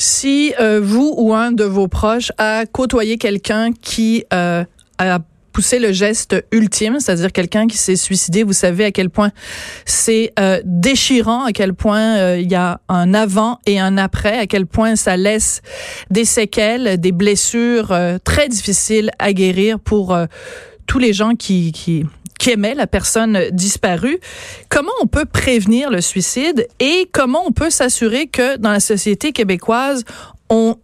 Si euh, vous ou un de vos proches a côtoyé quelqu'un qui euh, a poussé le geste ultime, c'est-à-dire quelqu'un qui s'est suicidé, vous savez à quel point c'est euh, déchirant, à quel point il y a un avant et un après, à quel point ça laisse des séquelles, des blessures très difficiles à guérir pour tous les gens qui, qui la personne disparue. Comment on peut prévenir le suicide et comment on peut s'assurer que dans la société québécoise, on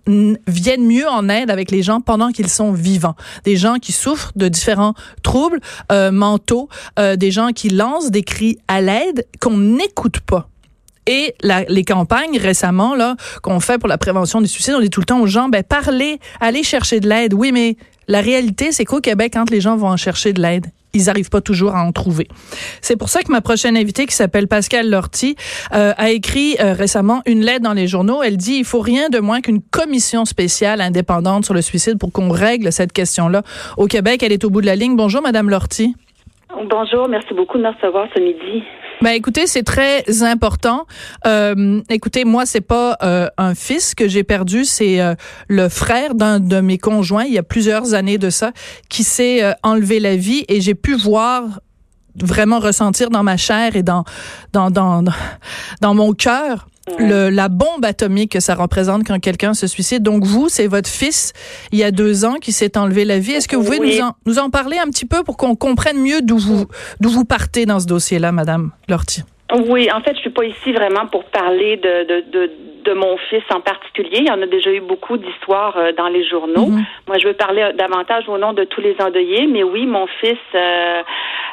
vienne mieux en aide avec les gens pendant qu'ils sont vivants? Des gens qui souffrent de différents troubles euh, mentaux, euh, des gens qui lancent des cris à l'aide qu'on n'écoute pas. Et la, les campagnes récemment là qu'on fait pour la prévention du suicide, on dit tout le temps aux gens, ben parlez, allez chercher de l'aide. Oui, mais la réalité, c'est qu'au Québec, quand les gens vont en chercher de l'aide, ils n'arrivent pas toujours à en trouver. C'est pour ça que ma prochaine invitée, qui s'appelle Pascal Lortie, euh, a écrit euh, récemment une lettre dans les journaux. Elle dit il faut rien de moins qu'une commission spéciale indépendante sur le suicide pour qu'on règle cette question-là. Au Québec, elle est au bout de la ligne. Bonjour, Madame Lortie. Bonjour, merci beaucoup de me recevoir ce midi. Ben écoutez, c'est très important. Euh, écoutez, moi c'est pas euh, un fils que j'ai perdu, c'est euh, le frère d'un de mes conjoints il y a plusieurs années de ça qui s'est euh, enlevé la vie et j'ai pu voir vraiment ressentir dans ma chair et dans dans dans dans mon cœur le, la bombe atomique que ça représente quand quelqu'un se suicide. Donc vous, c'est votre fils, il y a deux ans, qui s'est enlevé la vie. Est-ce que vous pouvez nous, en, nous en parler un petit peu pour qu'on comprenne mieux d'où vous, d'où vous partez dans ce dossier-là, Madame Lortie? Oui, en fait, je suis pas ici vraiment pour parler de, de, de, de, mon fils en particulier. Il y en a déjà eu beaucoup d'histoires euh, dans les journaux. Mm-hmm. Moi, je veux parler davantage au nom de tous les endeuillés. Mais oui, mon fils euh,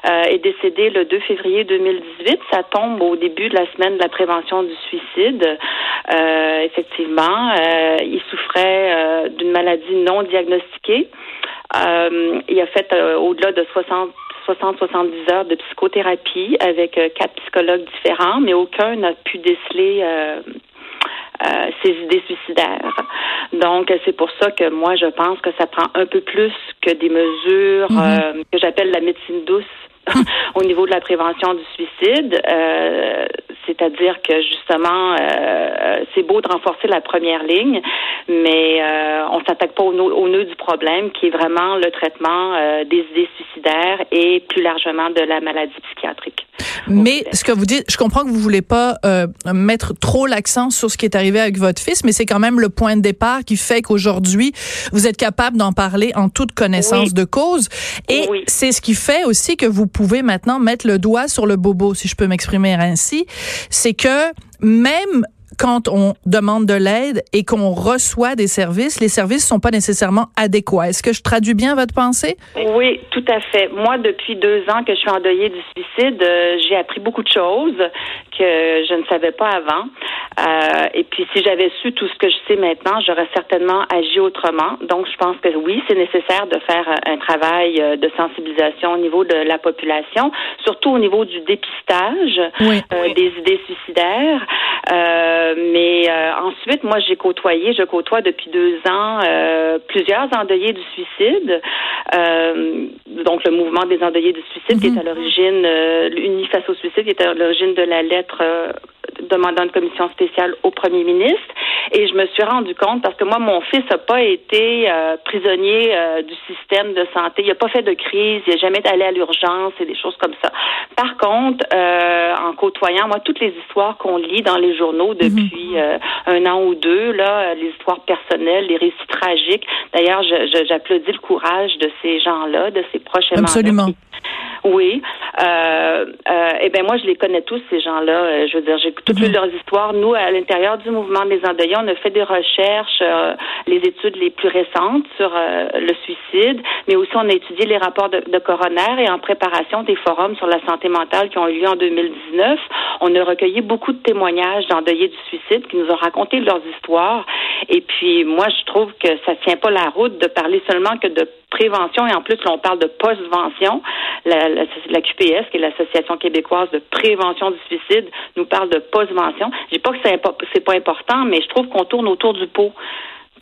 euh, est décédé le 2 février 2018. Ça tombe au début de la semaine de la prévention du suicide. Euh, effectivement, euh, il souffrait d'une maladie non diagnostiquée. il a fait au-delà de 60 60-70 heures de psychothérapie avec quatre psychologues différents, mais aucun n'a pu déceler ses idées suicidaires. Donc, c'est pour ça que moi, je pense que ça prend un peu plus que des mesures mm-hmm. que j'appelle la médecine douce au niveau de la prévention du suicide. Euh, c'est-à-dire que justement, euh, c'est beau de renforcer la première ligne, mais euh, on s'attaque pas au, au, nœud du problème, qui est vraiment le traitement euh, des idées suicidaires et plus largement de la maladie psychiatrique. Mais ce que vous dites, je comprends que vous voulez pas euh, mettre trop l'accent sur ce qui est arrivé avec votre fils, mais c'est quand même le point de départ qui fait qu'aujourd'hui, vous êtes capable d'en parler en toute connaissance de cause. Et c'est ce qui fait aussi que vous pouvez maintenant mettre le doigt sur le bobo, si je peux m'exprimer ainsi. C'est que même quand on demande de l'aide et qu'on reçoit des services, les services sont pas nécessairement adéquats. Est-ce que je traduis bien votre pensée? Oui, tout à fait. Moi, depuis deux ans que je suis endeuillée du suicide, euh, j'ai appris beaucoup de choses que je ne savais pas avant. Euh, et puis, si j'avais su tout ce que je sais maintenant, j'aurais certainement agi autrement. Donc, je pense que oui, c'est nécessaire de faire un travail euh, de sensibilisation au niveau de la population, surtout au niveau du dépistage euh, des idées suicidaires. Euh, mais euh, ensuite, moi, j'ai côtoyé, je côtoie depuis deux ans euh, plusieurs endeuillés du suicide. donc, le mouvement des endeuillés du suicide qui est à mhm. l'origine, l'Uni face au suicide, qui est à l'origine de la lettre demandant une commission spéciale au premier ministre. Et je me suis rendu compte, parce que moi, mon fils n'a pas été prisonnier du système de santé. Il n'a pas fait de crise, il n'a jamais allé à l'urgence et des choses comme ça. Par contre, en côtoyant, moi, toutes les histoires qu'on lit dans les journaux depuis depuis euh, un an ou deux, là, les histoires personnelles, les récits tragiques. D'ailleurs, j'applaudis le courage de ces gens-là, de ces proches Absolument. Oui. Euh, euh, eh bien, moi, je les connais tous, ces gens-là. Euh, je veux dire, j'ai toutes mm leurs histoires. Nous, à l'intérieur du mouvement des endeuillés, on a fait des recherches, euh, les études les plus récentes sur le suicide, mais aussi on a étudié les rapports de, de coroner et en préparation des forums sur la santé mentale qui ont eu lieu en 2019. On a recueilli beaucoup de témoignages d'endeuillés du suicide qui nous ont raconté leurs histoires. Et puis, moi, je trouve que ça tient pas la route de parler seulement que de prévention et en plus, là, on parle de postvention. La, la, QPS, qui est l'Association québécoise de prévention du suicide, nous parle de postvention. Je dis pas que c'est pas, pas important, mais je trouve qu'on tourne autour du pot.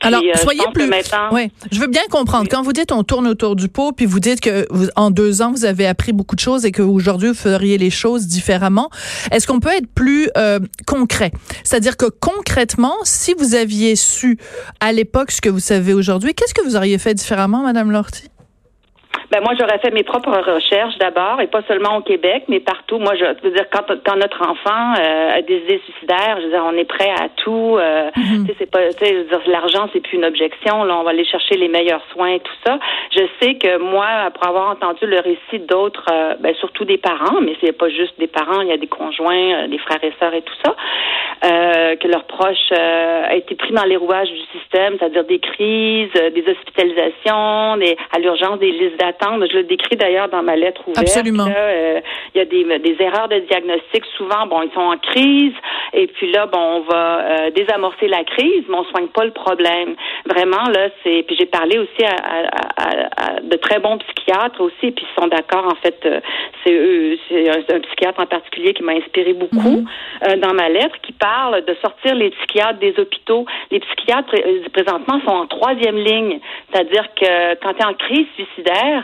Alors, euh, soyez plus. Oui, je veux bien comprendre. Quand vous dites on tourne autour du pot, puis vous dites que vous, en deux ans vous avez appris beaucoup de choses et qu'aujourd'hui vous feriez les choses différemment. Est-ce qu'on peut être plus euh, concret? C'est-à-dire que concrètement, si vous aviez su à l'époque ce que vous savez aujourd'hui, qu'est-ce que vous auriez fait différemment, Madame Lortie? Ben moi, j'aurais fait mes propres recherches d'abord, et pas seulement au Québec, mais partout. Moi, je veux dire, quand, quand notre enfant euh, a des idées suicidaires, je veux dire, on est prêt à tout. Euh. Tu sais, c'est pas, tu sais, l'argent, c'est plus une objection. Là, on va aller chercher les meilleurs soins et tout ça. Je sais que moi, après avoir entendu le récit d'autres, euh, ben, surtout des parents, mais c'est pas juste des parents, il y a des conjoints, des frères et sœurs et tout ça, que leurs proches a été pris dans les rouages du système, c'est-à-dire des crises, des hospitalisations, des, à l'urgence, des listes d'attente je le décris d'ailleurs dans ma lettre ouverte. Absolument. Euh, il y a des, des, erreurs de diagnostic. Souvent, bon, ils sont en crise. Et puis là, bon, on va euh, désamorcer la crise, mais on soigne pas le problème. Vraiment, là, c'est. Puis j'ai parlé aussi à, à, à, de très bons psychiatres aussi, et puis ils sont d'accord. En fait, euh, c'est eux, c'est un, psychiatre en particulier qui m'a inspiré beaucoup mm-hmm. dans ma lettre, qui parle de sortir les psychiatres des hôpitaux. Les psychiatres présentement sont en troisième ligne, c'est-à-dire que quand tu es en crise suicidaire,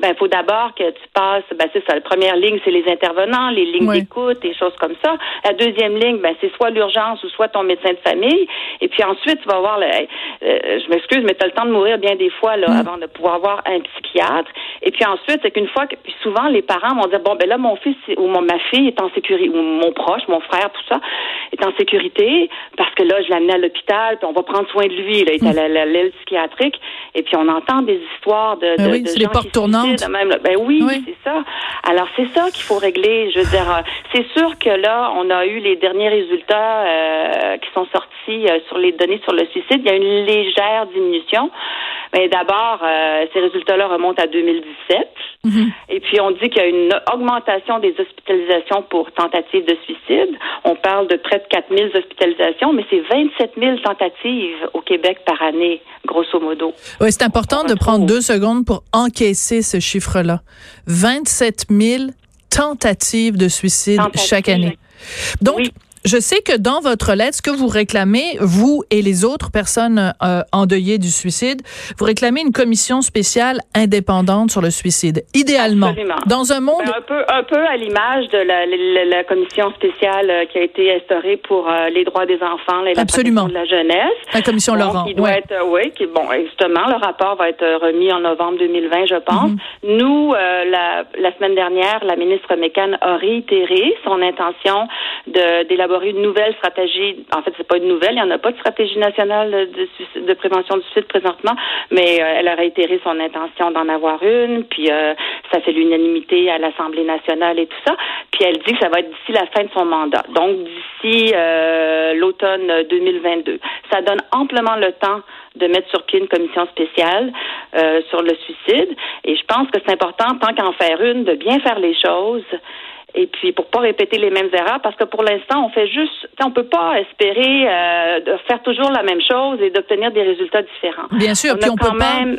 ben il faut d'abord que tu passes, ben c'est ça, la première ligne, c'est les intervenants, les lignes d'écoute, des choses comme ça. La deuxième ligne, ben c'est soit l'urgence ou soit ton médecin de famille. Et puis ensuite, tu vas voir, le, euh, je m'excuse, mais tu as le temps de mourir bien des fois là, mm. avant de pouvoir voir un psychiatre. Et puis ensuite, c'est qu'une fois que, puis souvent, les parents vont dire, bon, ben là, mon fils ou mon, ma fille est en sécurité, ou mon proche, mon frère, tout ça, est en sécurité parce que là, je l'ai amené à l'hôpital, puis on va prendre soin de lui, là, il est à mm. l'aile psychiatrique. Et puis on entend des histoires de, ben de, gens qui même, ben oui, c'est ça. Alors c'est ça qu'il faut régler. Je veux dire, euh, c'est sûr que là, on a eu les derniers résultats euh, qui sont sortis euh, sur les données sur le suicide. Il y a une légère diminution. Mais d'abord, ces résultats-là remontent à 2017. Mhm. Et puis on dit qu'il y a une augmentation des hospitalisations pour tentatives de suicide. On parle de près de 4 000 hospitalisations, mais c'est 27 000 tentatives au Québec par année, grosso modo. Oui, c'est important de prendre deux secondes pour encaisser ce chiffre-là. 27 000 tentatives de suicide chaque année. Donc, je sais que dans votre lettre, ce que vous réclamez, vous et les autres personnes euh, endeuillées du suicide, vous réclamez une commission spéciale indépendante sur le suicide. Idéalement, dans un monde ben, un peu un peu à l'image de la, la, commission spéciale euh, qui a été instaurée pour euh, les droits des enfants et la Absolument. de la jeunesse. La commission Laurent. Qui doit être oui, qui bon justement le rapport va être remis en novembre 2020, je pense. Mhm. Nous la, la semaine dernière, la ministre Mécan a réitéré son intention de une nouvelle stratégie. En fait, c'est pas une nouvelle, il n'y en a pas de stratégie nationale de, de prévention du suicide présentement, mais euh, elle a réitéré son intention d'en avoir une, puis euh, ça fait l'unanimité à l'Assemblée nationale et tout ça. Puis elle dit que ça va être d'ici la fin de son mandat, donc d'ici euh, l'automne 2022. Ça donne amplement le temps de mettre sur pied une commission spéciale sur le suicide. Et je pense que c'est important, tant qu'en faire une, de bien faire les choses et puis pour pas répéter les mêmes erreurs parce que pour l'instant on fait juste on peut pas espérer euh, de faire toujours la même chose et d'obtenir des résultats différents. Bien sûr, puis on peut même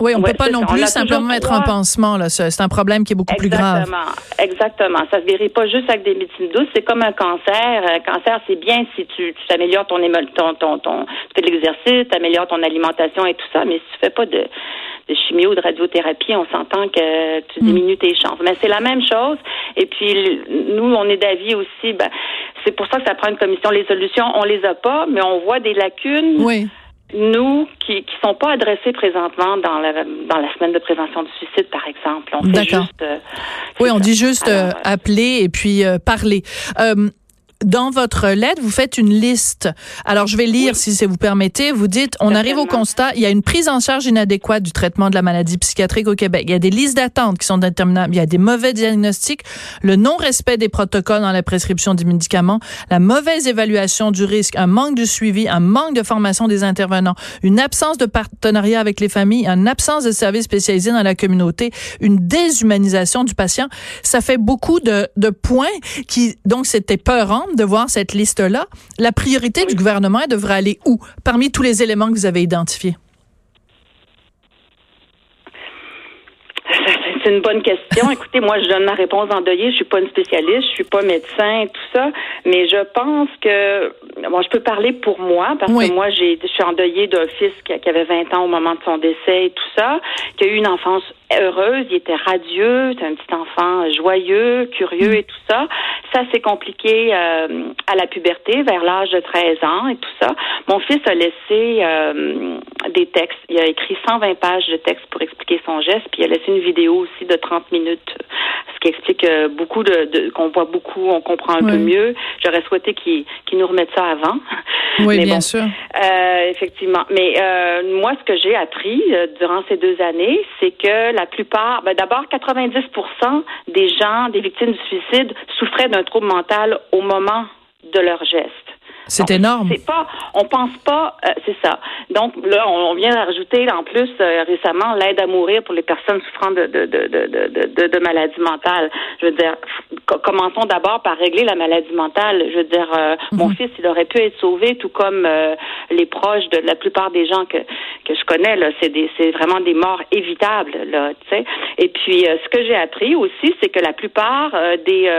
oui, on ne peut pas non plus simplement mettre un pansement. Là. C'est un problème qui est beaucoup plus grave. Exactement. Ça se guérit pas juste avec des médecines douces. C'est comme un cancer. Un cancer, c'est bien si tu, tu améliores ton, ton, ton, ton, tu fais de l'exercice, tu améliores ton alimentation et tout ça, mais si tu fais pas de, de chimio ou de radiothérapie, on s'entend que tu hmm. diminues tes chances. Mais c'est la même chose. Et puis, nous, on est d'avis aussi, ben, c'est pour ça que ça prend une commission. Les solutions, on les a pas, mais on voit des lacunes. Oui nous, qui ne sont pas adressés présentement dans la, dans la semaine de prévention du suicide, par exemple. On fait juste... Euh, oui, on dit juste euh, appeler et puis euh, parler dans votre lettre, vous faites une liste. Alors, je vais lire si ça vous permettez. Vous dites, on arrive au constat, il y a une prise en charge inadéquate du traitement de la maladie psychiatrique au Québec. Il y a des listes d'attente qui sont déterminables. Il y a des mauvais diagnostics, le non-respect des protocoles dans la prescription des médicaments, la mauvaise évaluation du risque, un manque de suivi, un manque de formation des intervenants, une absence de partenariat avec les familles, une absence de services spécialisés dans la communauté, une déshumanisation du patient. Ça fait beaucoup de, de points qui, donc, c'était peurant de voir cette liste-là. La priorité du gouvernement devrait aller où? Parmi tous les éléments que vous avez identifiés? C'est une bonne question. Écoutez, moi, je donne ma réponse endeuillée. Je suis pas une spécialiste, je suis pas médecin, tout ça, mais je pense que, bon, je peux parler pour moi parce que moi, j'ai, je suis endeuillée d'un fils qui, avait 20 ans au moment de son décès et tout ça, qui a eu une enfance heureuse, il était radieux, c'est un petit enfant joyeux, curieux mm. et tout ça. Ça s'est compliqué euh, à la puberté, vers l'âge de 13 ans et tout ça. Mon fils a laissé euh, des textes. Il a écrit 120 pages de textes pour expliquer son geste, puis il a laissé une vidéo aussi de 30 minutes, ce qui explique euh, beaucoup de, qu'on voit beaucoup, on comprend un peu mieux. J'aurais souhaité qu'il nous remette ça avant. Oui, bien sûr. Euh, effectivement. Mais euh, moi, ce que j'ai appris durant ces deux années, c'est que la plupart, ben, d'abord, 90% des gens, des victimes du suicide, souffraient d'un trouble mental au moment de leur geste. C'est énorme. C'est pas, on pense pas, euh, c'est ça. Donc là, on, vient d'ajouter en plus euh, récemment l'aide à mourir pour les personnes souffrant de de, de, de, de, maladies mentales. Je veux dire, commençons d'abord par régler la maladie mentale. Je veux dire, euh, mon mhm. fils, il aurait pu être sauvé, tout comme les proches de la plupart des gens que que je connais. Là, c'est des, c'est vraiment des morts évitables. Là, tu sais. Et puis, ce que j'ai appris aussi, c'est que la plupart des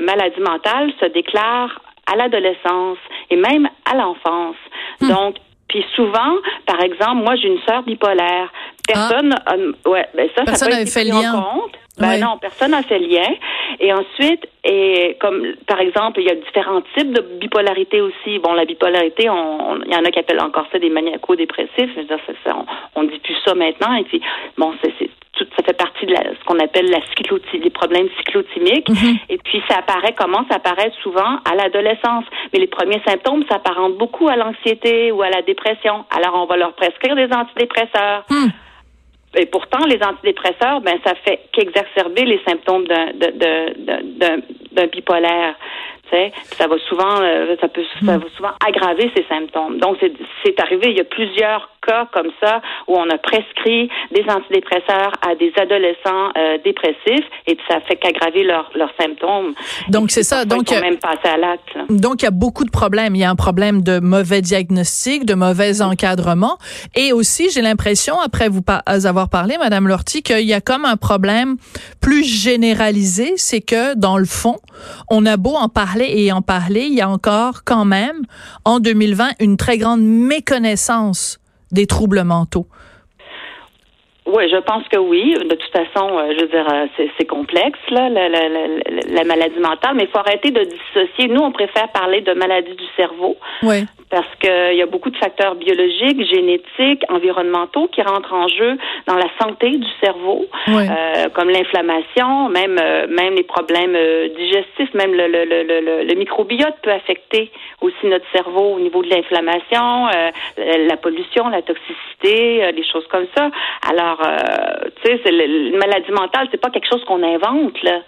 maladies mentales se déclarent à l'adolescence et même à l'enfance. Hmm. Donc, puis souvent, par exemple, moi j'ai une sœur bipolaire. Personne, ah. ouais, ben ça, personne ça fait lien. Compte. Ben non, personne n'a fait lien. Et ensuite, et comme par exemple, il y a différents types de bipolarité aussi. Bon, la bipolarité, il y en a qui appellent encore ça des maniaco-dépressifs. Je veux dire, ça, on, on dit plus ça maintenant. Et puis, bon, c'est ça fait partie de ce qu'on appelle la les problèmes cyclotimiques. Mm-hmm. Et puis, ça apparaît, commence à apparaître souvent à l'adolescence. Mais les premiers symptômes s'apparentent beaucoup à l'anxiété ou à la dépression. Alors, on va leur prescrire des antidépresseurs. Mm. Et pourtant, les antidépresseurs, ben, ça fait qu'exacerber les symptômes d'un, bipolaire ça va souvent, euh, ça peut, ça hmm. va souvent aggraver ces symptômes. Donc, c'est arrivé. Il y a plusieurs cas comme ça où on a prescrit des antidépresseurs à des adolescents euh, dépressifs et ça fait qu'aggraver leurs symptômes. Donc, c'est ça. Donc, même passer à l'acte. Donc, il y a beaucoup de problèmes. Il y a un problème de mauvais diagnostic, de mauvais encadrement et aussi, j'ai l'impression, après vous avoir parlé, Madame Lortie, qu'il y a comme un problème plus généralisé, c'est que dans le fond, on a beau en parler et en parler, il y a encore quand même, en 2020, une très grande méconnaissance des troubles mentaux? Oui, je pense que oui. De toute façon, euh, je veux dire, euh, c'est complexe, là, la, la, la, maladie mentale, mais il faut arrêter de dissocier. Nous, on préfère parler de maladie du cerveau. Oui parce qu'il y a beaucoup de facteurs biologiques, génétiques, environnementaux qui rentrent en jeu dans la santé du cerveau, euh, comme l'inflammation, même euh, même les problèmes euh, digestifs, même le, le, le, le, microbiote peut affecter aussi notre cerveau au niveau de l'inflammation, la pollution, la toxicité, les choses comme ça. Alors, tu sais, une maladie mentale, c'est pas quelque chose qu'on invente là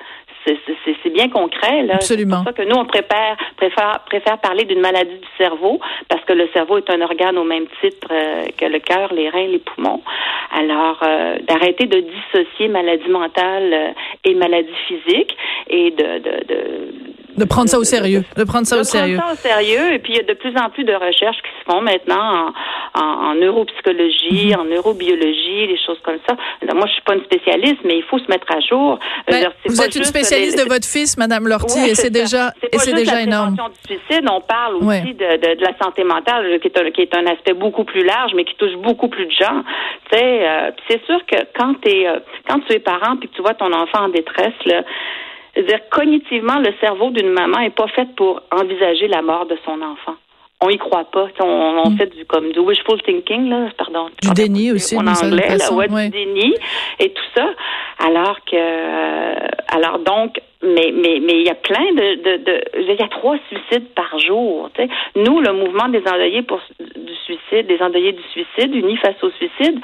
c'est bien concret. Là. Absolument. C'est pour ça que nous, on préfère, préfère, préfère parler d'une maladie du cerveau parce que le cerveau est un organe au même titre euh, que le cœur, les reins, les poumons. Alors, euh, d'arrêter de dissocier maladie mentale euh, et maladie physique et de, de, de de prendre ça au sérieux. De prendre ça au sérieux. De prendre ça au sérieux. Et puis, il y a de plus en plus de recherches qui se font maintenant en, en, neuropsychologie, mhm. en neurobiologie, des choses comme ça. moi, je suis pas une spécialiste, mais il faut se mettre à jour. Ben, vous êtes une spécialiste de votre fils, Madame Lortie, et c'est déjà, et c'est déjà énorme. du suicide, on parle aussi de, de, de, la santé mentale, qui est, un, qui est un aspect beaucoup plus large, mais qui touche beaucoup plus de gens. Tu sais, euh, c'est sûr que quand, es, euh, quand tu es parent puis que tu vois ton enfant en détresse, là, dire cognitivement, le cerveau d'une maman est pas fait pour envisager la mort de son enfant. On y croit pas. On, mm. fait du comme du wishful thinking là, pardon. Du déni aussi, en anglais, là, ouais, du déni et tout ça. Alors que, euh, alors donc, mais mais mais il y a plein de, de, de il y a trois suicides par jour. Tu sais. Nous, le mouvement des endeuillés pour du suicide, des endeuillés du suicide, unis face au suicide,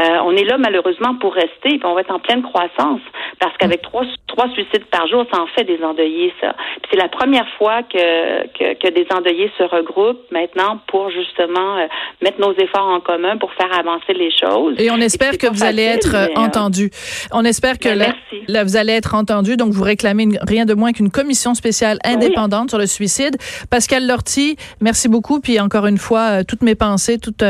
euh, on est là malheureusement pour rester, et on va être en pleine croissance parce qu'avec trois trois suicides par jour, ça en fait des endeuillés. Ça, c'est la première fois que, que, que des endeuillés se regroupent maintenant pour justement euh, mettre nos efforts en commun pour faire avancer les choses. Et on espère que vous allez être entendu. On espère que ben, là, vous allez être entendu. Donc vous réclamez rien de moins qu'une commission spéciale indépendante sur le suicide. Pascal Lortie, merci beaucoup. Puis encore une fois, toutes mes pensées, toute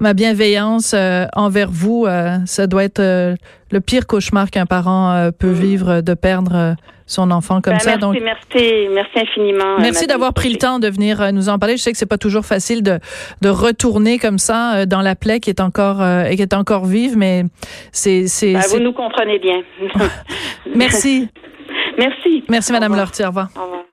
ma bienveillance envers vous. ça doit être le pire cauchemar qu'un parent peut mm. vivre de perdre son enfant comme ben, ça. Merci, Donc, merci, merci infiniment. Merci d'avoir pris le temps de venir euh, nous en parler. Je sais que c'est pas toujours facile de, de retourner comme ça euh, dans la plaie qui est encore euh, qui est encore vive, mais c'est c'est. Ben, vous nous comprenez bien. merci. Merci. Merci, Madame Lortie. Au revoir. Au revoir.